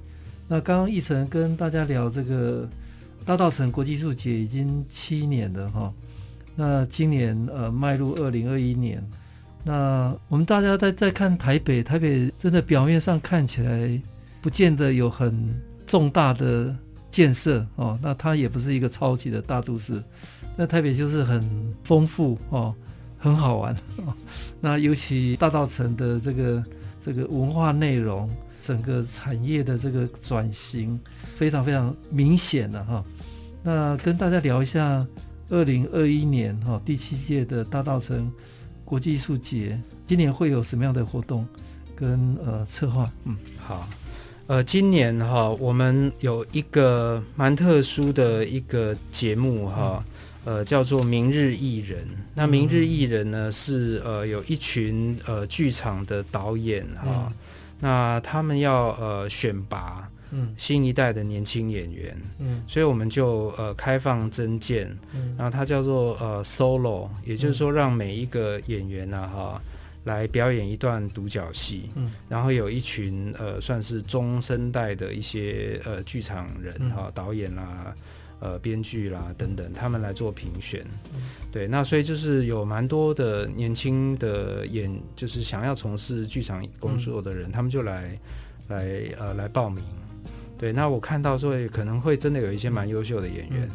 那刚刚奕成跟大家聊这个大稻埕国际艺术节已经七年了哈。那今年呃迈入二零二一年，那我们大家在在看台北，台北真的表面上看起来不见得有很重大的建设哦，那它也不是一个超级的大都市，那台北就是很丰富哦，很好玩哦。那尤其大道城的这个这个文化内容，整个产业的这个转型非常非常明显的哈。那跟大家聊一下。二零二一年哈第七届的大稻埕国际艺术节，今年会有什么样的活动？跟呃策划。嗯，好，呃，今年哈，我们有一个蛮特殊的一个节目哈。嗯呃，叫做《明日艺人》。那《明日艺人》呢，是呃有一群呃剧场的导演哈、嗯，那他们要呃选拔嗯。新一代的年轻演员。嗯，所以我们就呃开放征件，嗯，然后它叫做呃 solo，也就是说让每一个演员呢、啊、哈来表演一段独角戏，嗯，然后有一群呃算是中生代的一些呃剧场人哈、嗯、导演啦、啊。呃，编剧啦等等，他们来做评选，对，那所以就是有蛮多的年轻的演，就是想要从事剧场工作的人，他们就来来呃来报名，对，那我看到说可能会真的有一些蛮优秀的演员，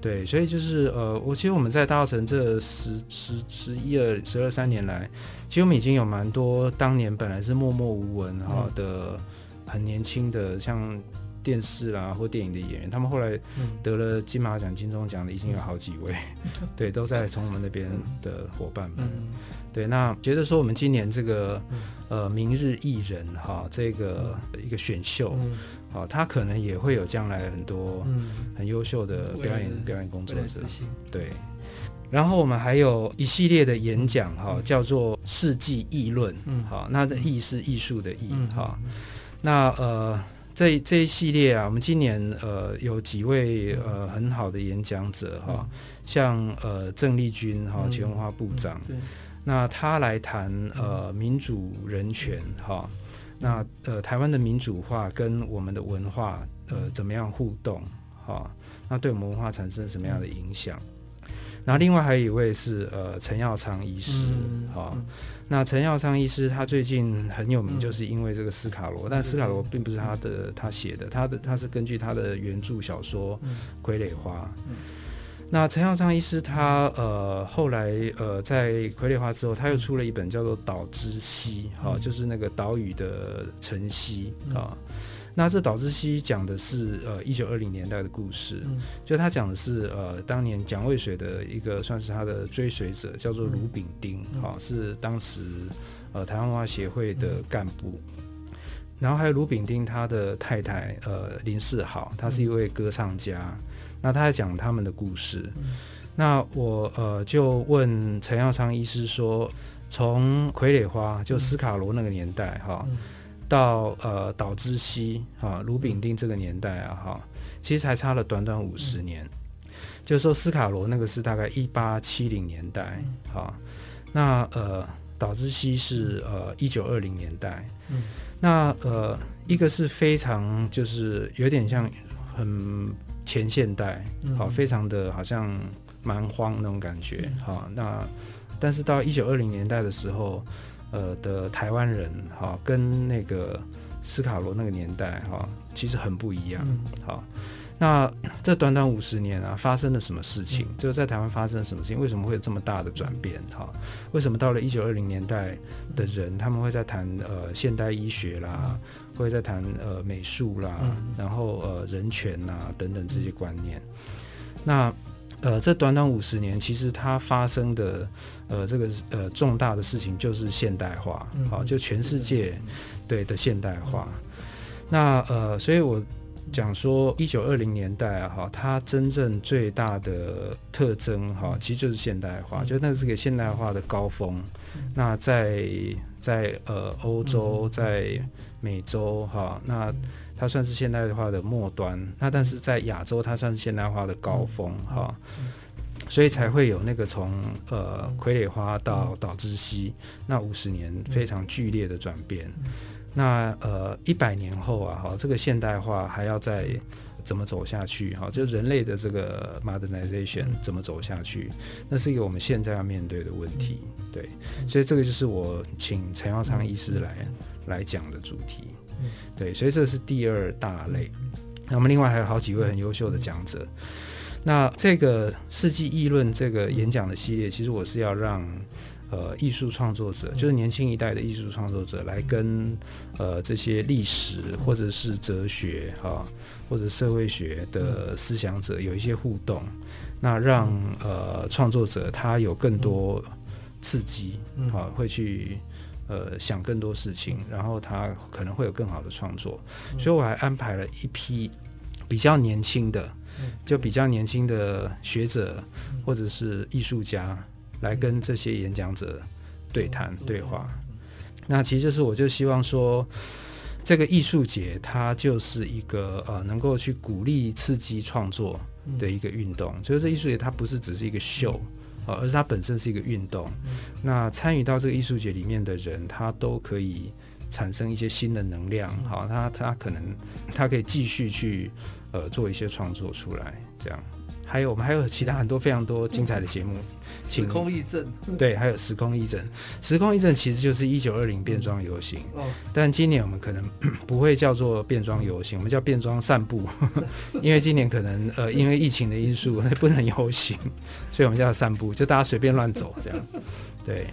对，所以就是呃，我其实我们在大稻城这十十十一二十二三年来，其实我们已经有蛮多当年本来是默默无闻哈的很年轻的像。电视啦或电影的演员，他们后来得了金马奖、金钟奖的已经有好几位，嗯、对，都在从我们那边的伙伴们。嗯、对，那觉得说我们今年这个、嗯、呃明日艺人哈，这个一个选秀，好、嗯，他可能也会有将来很多很优秀的表演、嗯、表演工作者。对，然后我们还有一系列的演讲哈、嗯，叫做世纪议论，嗯，好，那的艺是艺术的艺哈、嗯，那呃。这这一系列啊，我们今年呃有几位呃很好的演讲者哈、嗯，像呃郑丽君哈前文化部长、嗯，那他来谈呃民主人权哈，那呃台湾的民主化跟我们的文化呃怎么样互动哈，那对我们文化产生什么样的影响？然后另外还有一位是呃陈耀昌医师哈。嗯那陈耀昌医师他最近很有名，就是因为这个斯卡罗、嗯，但斯卡罗并不是他的他写的，他的他是根据他的原著小说《傀儡花》嗯。那陈耀昌医师他呃后来呃在《傀儡化》之后，他又出了一本叫做《岛之西》哈、嗯，就是那个岛屿的晨曦啊。嗯那这岛之西讲的是呃一九二零年代的故事，嗯、就他讲的是呃当年蒋渭水的一个算是他的追随者，叫做卢炳丁，好、嗯。哦、是当时呃台湾文化协会的干部、嗯，然后还有卢炳丁他的太太呃林世豪，他是一位歌唱家，嗯、那他在讲他们的故事，嗯、那我呃就问陈耀昌医师说，从傀儡花就斯卡罗那个年代哈。嗯。哦到呃岛之西哈卢炳丁这个年代啊哈，其实才差了短短五十年，嗯，就是说斯卡罗那个是大概一八七零年代哈，嗯，那呃岛之西是呃一九二零年代，嗯，那呃一个是非常就是有点像很前现代，好，嗯，非常的好像蛮荒那种感觉，好，嗯，那但是到一九二零年代的时候。呃的台湾人哈，跟那个斯卡罗那个年代哈，其实很不一样。好，那这短短五十年啊，发生了什么事情？就在台湾发生了什么事情？为什么会有这么大的转变？哈，为什么到了一九二零年代的人，他们会在谈呃现代医学啦，会在谈呃美术啦，然后呃人权呐等等这些观念。那呃，这短短五十年，其实它发生的，呃，这个呃重大的事情就是现代化，好、嗯，就全世界对的现代化。嗯、那呃，所以我讲说，一九二零年代啊，哈，它真正最大的特征，哈，其实就是现代化，嗯、就那是个现代化的高峰。嗯、那在在呃欧洲，在美洲，哈，那。它算是现代化的末端，那但是在亚洲，它算是现代化的高峰哈、所以才会有那个从呃傀儡花到岛之西那五十年非常剧烈的转变。嗯、那呃一百年后啊，哈，这个现代化还要再怎么走下去？哈，就人类的这个 modernization 怎么走下去？那是一个我们现在要面对的问题。对，所以这个就是我请陈耀昌医师来来讲的主题。对，所以这是第二大类。那么另外还有好几位很优秀的讲者。那这个世纪议论这个演讲的系列，其实我是要让呃艺术创作者，就是年轻一代的艺术创作者，来跟呃这些历史或者是哲学哈或者社会学的思想者有一些互动。那让呃创作者他有更多刺激，好会去。呃想更多事情，然后他可能会有更好的创作，所以我还安排了一批比较年轻的，就比较年轻的学者或者是艺术家来跟这些演讲者对谈对话。那其实就是我就希望说。这个艺术节，它就是一个呃，能够去鼓励、刺激创作的一个运动。所以，这艺术节它不是只是一个秀啊，而是它本身是一个运动。那参与到这个艺术节里面的人，他都可以产生一些新的能量。好，他他可能他可以继续去呃做一些创作出来，这样。还有我们还有其他很多非常多精彩的节目，时空驿阵，对，还有时空驿阵，时空驿阵其实就是一九二零变装游行，哦，但今年我们可能不会叫做变装游行，我们叫变装散步，因为今年可能呃因为疫情的因素 不能游行，所以我们叫散步，就大家随便乱走这样，对。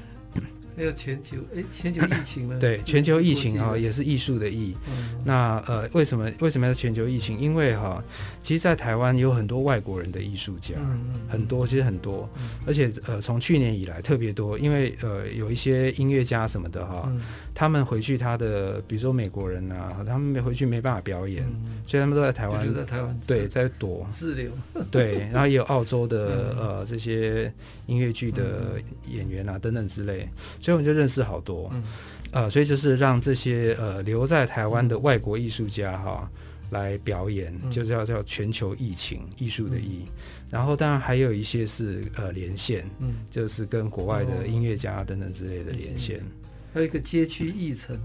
还有全球哎，全球疫情了？对，全球疫情啊，也是艺术的艺。嗯、那呃，为什么为什么要全球疫情？因为哈，其实，在台湾有很多外国人的艺术家，嗯嗯、很多，其实很多，嗯、而且呃，从去年以来特别多，因为呃，有一些音乐家什么的哈，嗯、他们回去他的，比如说美国人啊，他们没回去没办法表演，嗯、所以他们都在台湾，在台湾对，在躲。滞留，对，然后也有澳洲的、嗯、呃这些音乐剧的演员啊等等之类。所以我们就认识好多，嗯，呃，所以就是让这些呃留在台湾的外国艺术家哈来表演，嗯、就叫叫全球疫情艺术的艺，嗯、然后当然还有一些是呃连线，嗯，就是跟国外的音乐家等等之类的连线，还有一个街区艺城，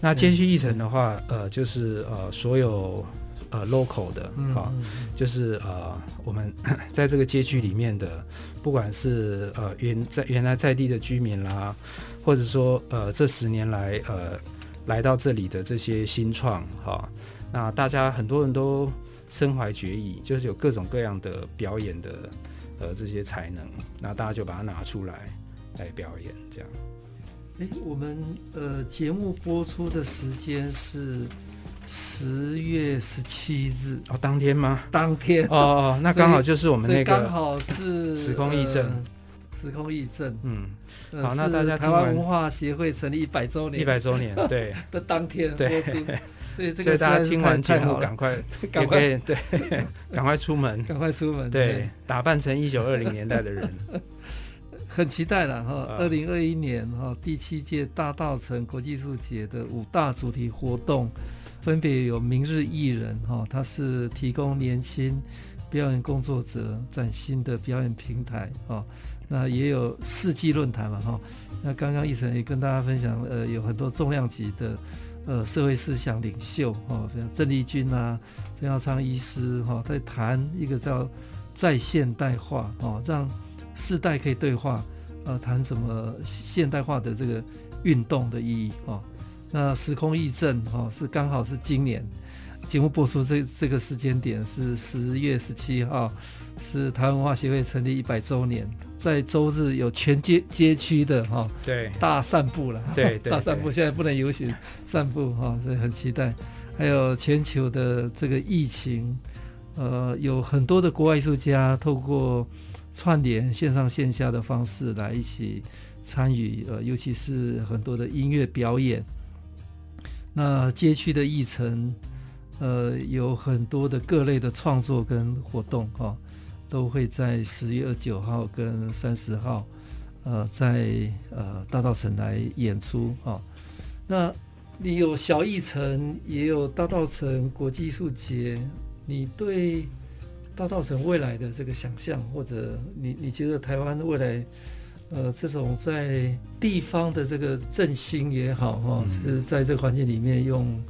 那街区艺城的话，呃，就是呃所有。呃，local 的，哈，就是呃，我们 在这个街区里面的，不管是呃原在原来在地的居民啦，或者说呃这十年来呃来到这里的这些新创，哈，那大家很多人都身怀绝艺，就是有各种各样的表演的呃这些才能，那大家就把它拿出来来表演，这样。哎，我们呃节目播出的时间是。十月十七日哦，当天吗？当天。哦哦，那刚好就是我们那个刚好是时空艺阵，时空艺阵，嗯，好，那大家台湾文化协会成立一百周年，一百周年，对。的当天对，所以这个大家听完节目赶快赶快。对，赶快出门，赶快出门，对，打扮成一九二零年代的人，很期待了哈，二零二一年哈第七届大稻城国际艺术节的五大主题活动。分别有明日艺人哈，他是提供年轻表演工作者崭新的表演平台哈。那也有世纪论坛了哈。那刚刚一成也跟大家分享，呃，有很多重量级的呃社会思想领袖哈，像郑丽君啊、冯耀昌医师哈，在谈一个叫在现代化哦，让世代可以对话，呃，谈什么现代化的这个运动的意义哈。那时空艺阵哈是刚好是今年节目播出这这个时间点是十月十七号，是台湾文化协会成立一百周年，在周日有全街街区的哈对大散步了，对，对大散步现在不能游行散步哈，所以很期待。还有全球的这个疫情，呃，有很多的国外艺术家透过串联线上线下的方式来一起参与，呃，尤其是很多的音乐表演。那街区的艺城，呃，有很多的各类的创作跟活动哈、都会在十月二十九号跟三十号，呃，在呃大稻城来演出哈、那你有小艺城，也有大稻城国际艺术节，你对大稻城未来的这个想象，或者你你觉得台湾未来？呃，这种在地方的这个振兴也好哈，嗯、是在这个环境里面用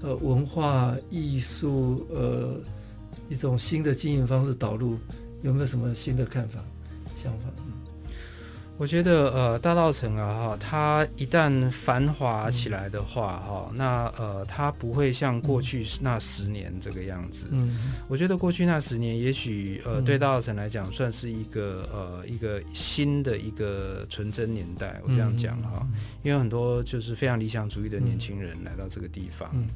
呃文化艺术呃一种新的经营方式导入，有没有什么新的看法想法？我觉得呃大稻城啊哈，它一旦繁华起来的话哈，嗯、那呃它不会像过去那十年这个样子。嗯，我觉得过去那十年也许呃对大稻城来讲算是一个呃一个新的一个纯真年代。我这样讲哈，嗯、因为很多就是非常理想主义的年轻人来到这个地方。嗯，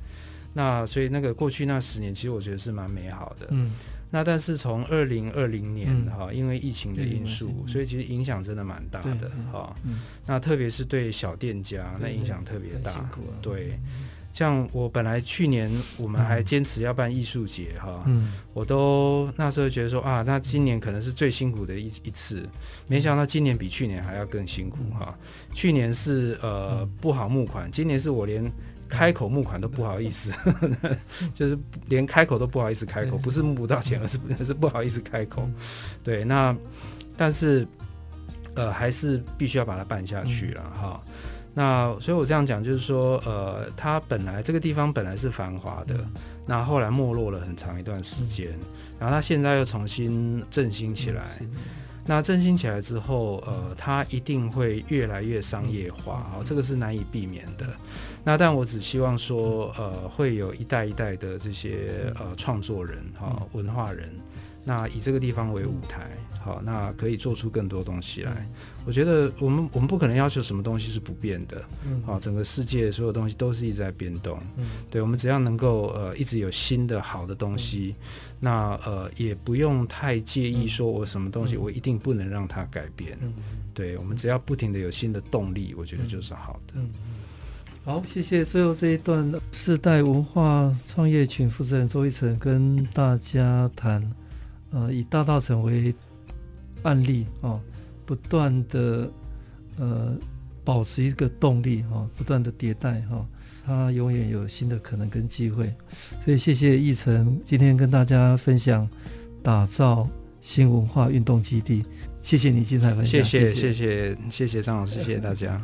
那所以那个过去那十年其实我觉得是蛮美好的。嗯。那但是从二零二零年哈、嗯，因为疫情的因素，嗯、所以其实影响真的蛮大的哈、嗯。那特别是对小店家，那影响特别大。对，像我本来去年我们还坚持要办艺术节哈，嗯，我都那时候觉得说啊，那今年可能是最辛苦的一一次，没想到今年比去年还要更辛苦哈。去年是呃不好募款，今年是我连。开口募款都不好意思，就是连开口都不好意思开口，不是募不到钱，而是而是不好意思开口。对，那但是呃还是必须要把它办下去了哈。那所以我这样讲就是说，呃，它本来这个地方本来是繁华的，那后来没落了很长一段时间，然后它现在又重新振兴起来。那振兴起来之后，呃，它一定会越来越商业化啊，哦，这个是难以避免的。那但我只希望说，呃，会有一代一代的这些呃创作人哈，哦，文化人，那以这个地方为舞台，好，那可以做出更多东西来。我觉得我们我们不可能要求什么东西是不变的，嗯好，整个世界所有东西都是一直在变动，嗯对，我们只要能够呃一直有新的好的东西。那呃，也不用太介意说，我什么东西我一定不能让它改变。嗯、对，我们只要不停的有新的动力，我觉得就是好的。嗯，好，谢谢。最后这一段，世代文化创业群负责人周一成跟大家谈，呃，以大稻埕为案例啊、哦，不断的呃保持一个动力哈、哦，不断的迭代哈。哦他永远有新的可能跟机会，所以谢谢奕成今天跟大家分享打造新文化运动基地，谢谢你精彩分享，谢谢谢谢谢谢张老师，谢谢大家。